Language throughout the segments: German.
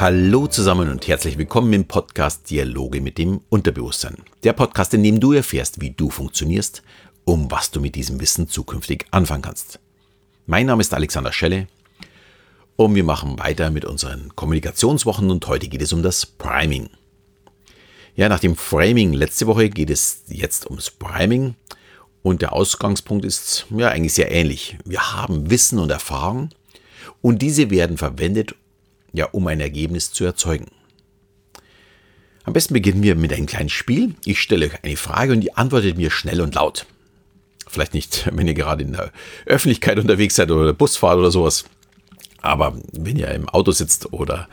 Hallo zusammen und herzlich willkommen im Podcast Dialoge mit dem Unterbewusstsein. Der Podcast, in dem du erfährst, wie du funktionierst, um was du mit diesem Wissen zukünftig anfangen kannst. Mein Name ist Alexander Schelle und wir machen weiter mit unseren Kommunikationswochen und heute geht es um das Priming. Ja, nach dem Framing letzte Woche geht es jetzt ums Priming und der Ausgangspunkt ist ja eigentlich sehr ähnlich. Wir haben Wissen und Erfahrung und diese werden verwendet, ja, um ein Ergebnis zu erzeugen. Am besten beginnen wir mit einem kleinen Spiel. Ich stelle euch eine Frage und ihr antwortet mir schnell und laut. Vielleicht nicht, wenn ihr gerade in der Öffentlichkeit unterwegs seid oder Busfahrt oder sowas. Aber wenn ihr im Auto sitzt oder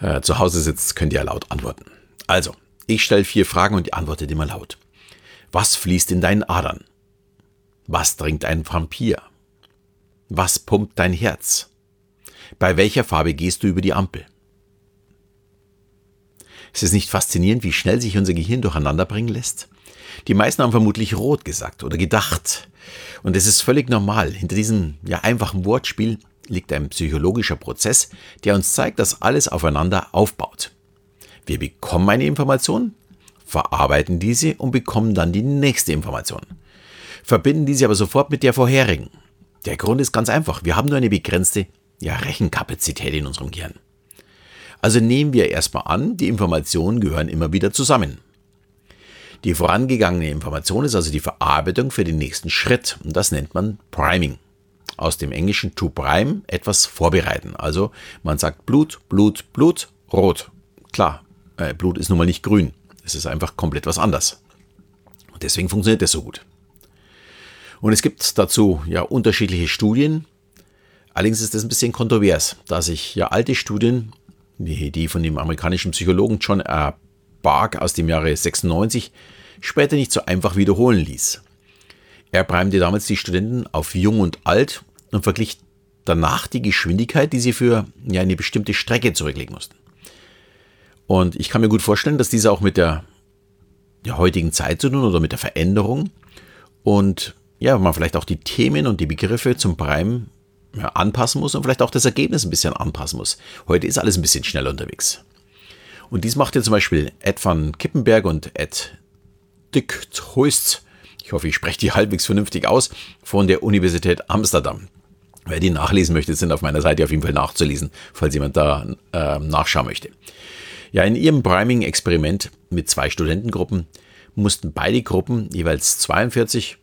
äh, zu Hause sitzt, könnt ihr laut antworten. Also, ich stelle vier Fragen und ihr antwortet immer laut. Was fließt in deinen Adern? Was trinkt ein Vampir? Was pumpt dein Herz? Bei welcher Farbe gehst du über die Ampel? Ist es nicht faszinierend, wie schnell sich unser Gehirn durcheinander bringen lässt? Die meisten haben vermutlich rot gesagt oder gedacht. Und es ist völlig normal. Hinter diesem ja, einfachen Wortspiel liegt ein psychologischer Prozess, der uns zeigt, dass alles aufeinander aufbaut. Wir bekommen eine Information, verarbeiten diese und bekommen dann die nächste Information. Verbinden diese aber sofort mit der vorherigen. Der Grund ist ganz einfach. Wir haben nur eine begrenzte ja, Rechenkapazität in unserem Gehirn. Also nehmen wir erstmal an, die Informationen gehören immer wieder zusammen. Die vorangegangene Information ist also die Verarbeitung für den nächsten Schritt und das nennt man Priming. Aus dem englischen to prime etwas vorbereiten. Also man sagt Blut, Blut, Blut, rot. Klar, äh, Blut ist nun mal nicht grün. Es ist einfach komplett was anders. Und deswegen funktioniert das so gut. Und es gibt dazu ja unterschiedliche Studien, Allerdings ist das ein bisschen kontrovers, da sich ja alte Studien, wie die von dem amerikanischen Psychologen John R. Bark aus dem Jahre 96, später nicht so einfach wiederholen ließ. Er primte damals die Studenten auf jung und alt und verglich danach die Geschwindigkeit, die sie für ja, eine bestimmte Strecke zurücklegen mussten. Und ich kann mir gut vorstellen, dass diese auch mit der, der heutigen Zeit zu tun oder mit der Veränderung und ja, man vielleicht auch die Themen und die Begriffe zum Prime anpassen muss und vielleicht auch das Ergebnis ein bisschen anpassen muss. Heute ist alles ein bisschen schneller unterwegs. Und dies macht ja zum Beispiel Ed van Kippenberg und Ed Dick Hoist, ich hoffe, ich spreche die halbwegs vernünftig aus, von der Universität Amsterdam. Wer die nachlesen möchte, sind auf meiner Seite auf jeden Fall nachzulesen, falls jemand da äh, nachschauen möchte. Ja, in ihrem Priming-Experiment mit zwei Studentengruppen mussten beide Gruppen jeweils 42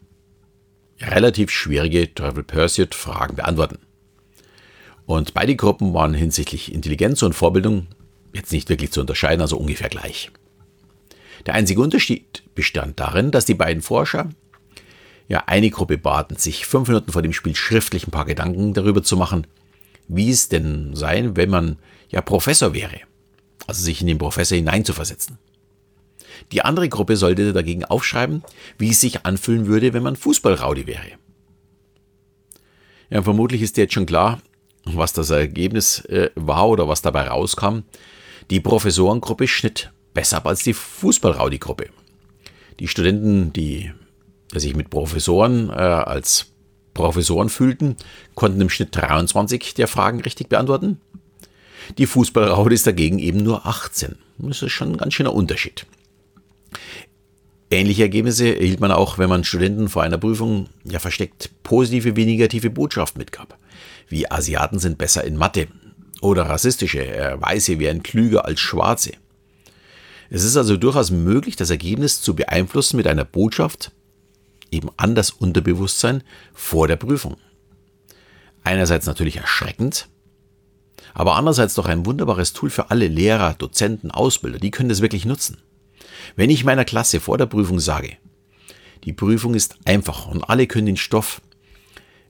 relativ schwierige Travel Pursuit Fragen beantworten. Und beide Gruppen waren hinsichtlich Intelligenz und Vorbildung jetzt nicht wirklich zu unterscheiden, also ungefähr gleich. Der einzige Unterschied bestand darin, dass die beiden Forscher ja eine Gruppe baten, sich fünf Minuten vor dem Spiel schriftlich ein paar Gedanken darüber zu machen, wie es denn sei, wenn man ja Professor wäre. Also sich in den Professor hineinzuversetzen. Die andere Gruppe sollte dagegen aufschreiben, wie es sich anfühlen würde, wenn man Fußballraudi wäre. Ja, vermutlich ist dir jetzt schon klar, was das Ergebnis äh, war oder was dabei rauskam. Die Professorengruppe schnitt besser ab als die Fußballraudi-Gruppe. Die Studenten, die sich mit Professoren äh, als Professoren fühlten, konnten im Schnitt 23 der Fragen richtig beantworten. Die Fußballraudis dagegen eben nur 18. Das ist schon ein ganz schöner Unterschied. Ähnliche Ergebnisse erhielt man auch, wenn man Studenten vor einer Prüfung ja versteckt positive wie negative Botschaft mitgab. Wie Asiaten sind besser in Mathe oder rassistische, äh, Weiße wären klüger als Schwarze. Es ist also durchaus möglich, das Ergebnis zu beeinflussen mit einer Botschaft eben an das Unterbewusstsein vor der Prüfung. Einerseits natürlich erschreckend, aber andererseits doch ein wunderbares Tool für alle Lehrer, Dozenten, Ausbilder, die können das wirklich nutzen. Wenn ich meiner Klasse vor der Prüfung sage, die Prüfung ist einfach und alle können den Stoff,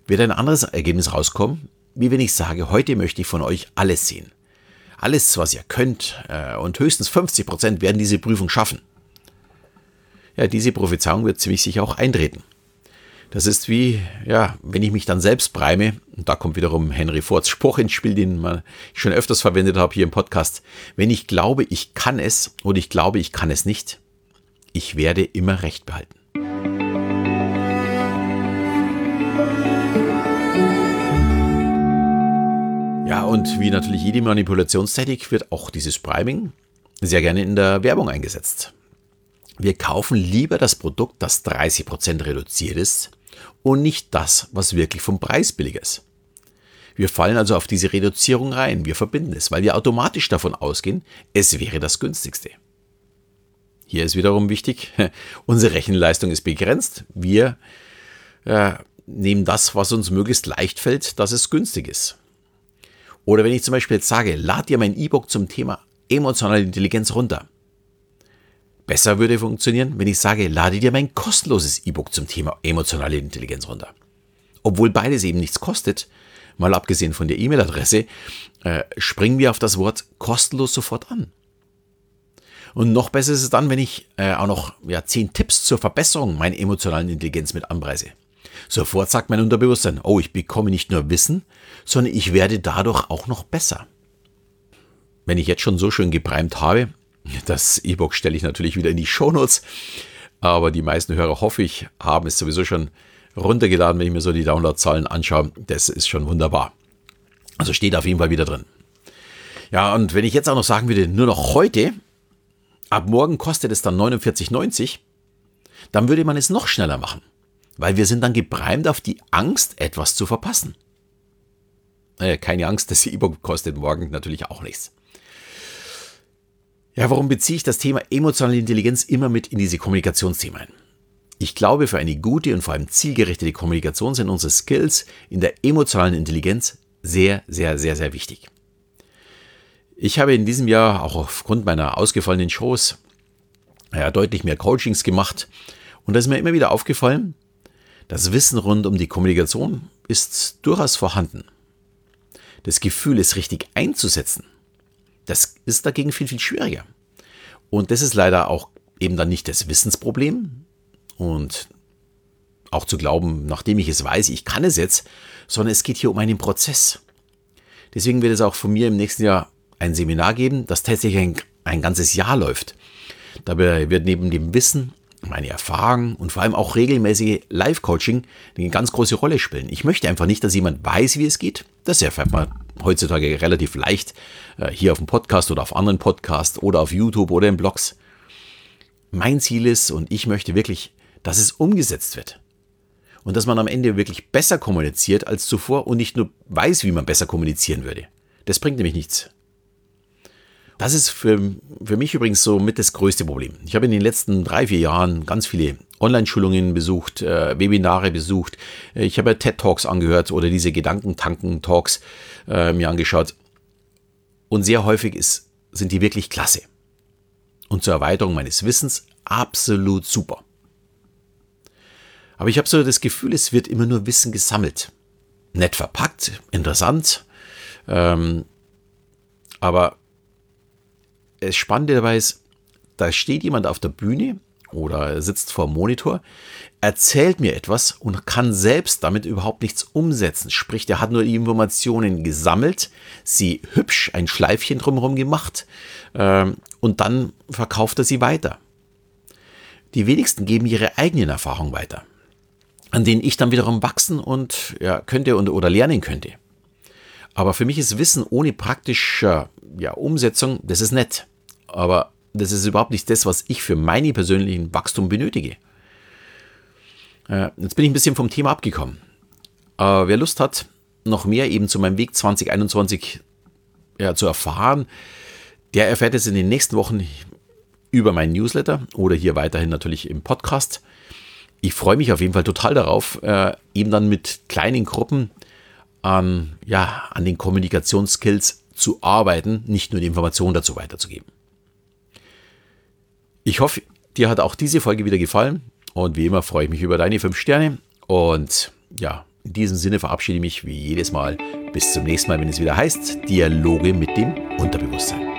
wird ein anderes Ergebnis rauskommen, wie wenn ich sage, heute möchte ich von euch alles sehen. Alles, was ihr könnt äh, und höchstens 50 Prozent werden diese Prüfung schaffen. Ja, diese Prophezeiung wird ziemlich sicher auch eintreten. Das ist wie, ja, wenn ich mich dann selbst breime, und da kommt wiederum Henry Fords Spruch ins Spiel, den ich schon öfters verwendet habe hier im Podcast. Wenn ich glaube, ich kann es oder ich glaube, ich kann es nicht, ich werde immer Recht behalten. Ja, und wie natürlich jede Manipulationstechnik wird auch dieses Priming sehr gerne in der Werbung eingesetzt. Wir kaufen lieber das Produkt, das 30% reduziert ist und nicht das, was wirklich vom Preis billiger ist. Wir fallen also auf diese Reduzierung rein, wir verbinden es, weil wir automatisch davon ausgehen, es wäre das günstigste. Hier ist wiederum wichtig, unsere Rechenleistung ist begrenzt. Wir äh, nehmen das, was uns möglichst leicht fällt, dass es günstig ist. Oder wenn ich zum Beispiel jetzt sage, lad dir mein E-Book zum Thema emotionale Intelligenz runter. Besser würde funktionieren, wenn ich sage, lade dir mein kostenloses E-Book zum Thema emotionale Intelligenz runter. Obwohl beides eben nichts kostet, mal abgesehen von der E-Mail-Adresse, äh, springen wir auf das Wort kostenlos sofort an. Und noch besser ist es dann, wenn ich äh, auch noch ja, zehn Tipps zur Verbesserung meiner emotionalen Intelligenz mit anpreise. Sofort sagt mein Unterbewusstsein, oh, ich bekomme nicht nur Wissen, sondern ich werde dadurch auch noch besser. Wenn ich jetzt schon so schön gebreimt habe, das E-Book stelle ich natürlich wieder in die Shownotes, aber die meisten Hörer, hoffe ich, haben es sowieso schon runtergeladen, wenn ich mir so die Downloadzahlen anschaue. Das ist schon wunderbar. Also steht auf jeden Fall wieder drin. Ja, und wenn ich jetzt auch noch sagen würde, nur noch heute, ab morgen kostet es dann 49,90, dann würde man es noch schneller machen. Weil wir sind dann gebreimt auf die Angst, etwas zu verpassen. Naja, keine Angst, das E-Book kostet morgen natürlich auch nichts. Ja, warum beziehe ich das Thema emotionale Intelligenz immer mit in diese Kommunikationsthemen ein? Ich glaube, für eine gute und vor allem zielgerichtete Kommunikation sind unsere Skills in der emotionalen Intelligenz sehr, sehr, sehr, sehr wichtig. Ich habe in diesem Jahr auch aufgrund meiner ausgefallenen Shows ja, deutlich mehr Coachings gemacht und da ist mir immer wieder aufgefallen, das Wissen rund um die Kommunikation ist durchaus vorhanden. Das Gefühl, es richtig einzusetzen, das ist dagegen viel, viel schwieriger. Und das ist leider auch eben dann nicht das Wissensproblem und auch zu glauben, nachdem ich es weiß, ich kann es jetzt, sondern es geht hier um einen Prozess. Deswegen wird es auch von mir im nächsten Jahr ein Seminar geben, das tatsächlich ein, ein ganzes Jahr läuft. Dabei wird neben dem Wissen meine Erfahrung und vor allem auch regelmäßige Live-Coaching eine ganz große Rolle spielen. Ich möchte einfach nicht, dass jemand weiß, wie es geht. Das erfährt man heutzutage relativ leicht äh, hier auf dem Podcast oder auf anderen Podcasts oder auf YouTube oder in Blogs. Mein Ziel ist und ich möchte wirklich, dass es umgesetzt wird. Und dass man am Ende wirklich besser kommuniziert als zuvor und nicht nur weiß, wie man besser kommunizieren würde. Das bringt nämlich nichts. Das ist für, für mich übrigens so mit das größte Problem. Ich habe in den letzten drei, vier Jahren ganz viele Online-Schulungen besucht, äh, Webinare besucht. Ich habe TED-Talks angehört oder diese Gedankentanken-Talks äh, mir angeschaut. Und sehr häufig ist, sind die wirklich klasse. Und zur Erweiterung meines Wissens absolut super. Aber ich habe so das Gefühl, es wird immer nur Wissen gesammelt. Nett verpackt, interessant. Ähm, aber das Spannende dabei ist, da steht jemand auf der Bühne oder sitzt vor dem Monitor, erzählt mir etwas und kann selbst damit überhaupt nichts umsetzen. Sprich, der hat nur die Informationen gesammelt, sie hübsch ein Schleifchen drumherum gemacht ähm, und dann verkauft er sie weiter. Die wenigsten geben ihre eigenen Erfahrungen weiter, an denen ich dann wiederum wachsen und ja, könnte und, oder lernen könnte. Aber für mich ist Wissen ohne praktische ja, Umsetzung, das ist nett aber das ist überhaupt nicht das, was ich für meine persönlichen Wachstum benötige. Äh, jetzt bin ich ein bisschen vom Thema abgekommen. Aber wer Lust hat, noch mehr eben zu meinem Weg 2021 ja, zu erfahren, der erfährt es in den nächsten Wochen über meinen Newsletter oder hier weiterhin natürlich im Podcast. Ich freue mich auf jeden Fall total darauf, äh, eben dann mit kleinen Gruppen an, ja, an den Kommunikationsskills zu arbeiten, nicht nur die Informationen dazu weiterzugeben. Ich hoffe, dir hat auch diese Folge wieder gefallen. Und wie immer freue ich mich über deine 5 Sterne. Und ja, in diesem Sinne verabschiede ich mich wie jedes Mal. Bis zum nächsten Mal, wenn es wieder heißt Dialoge mit dem Unterbewusstsein.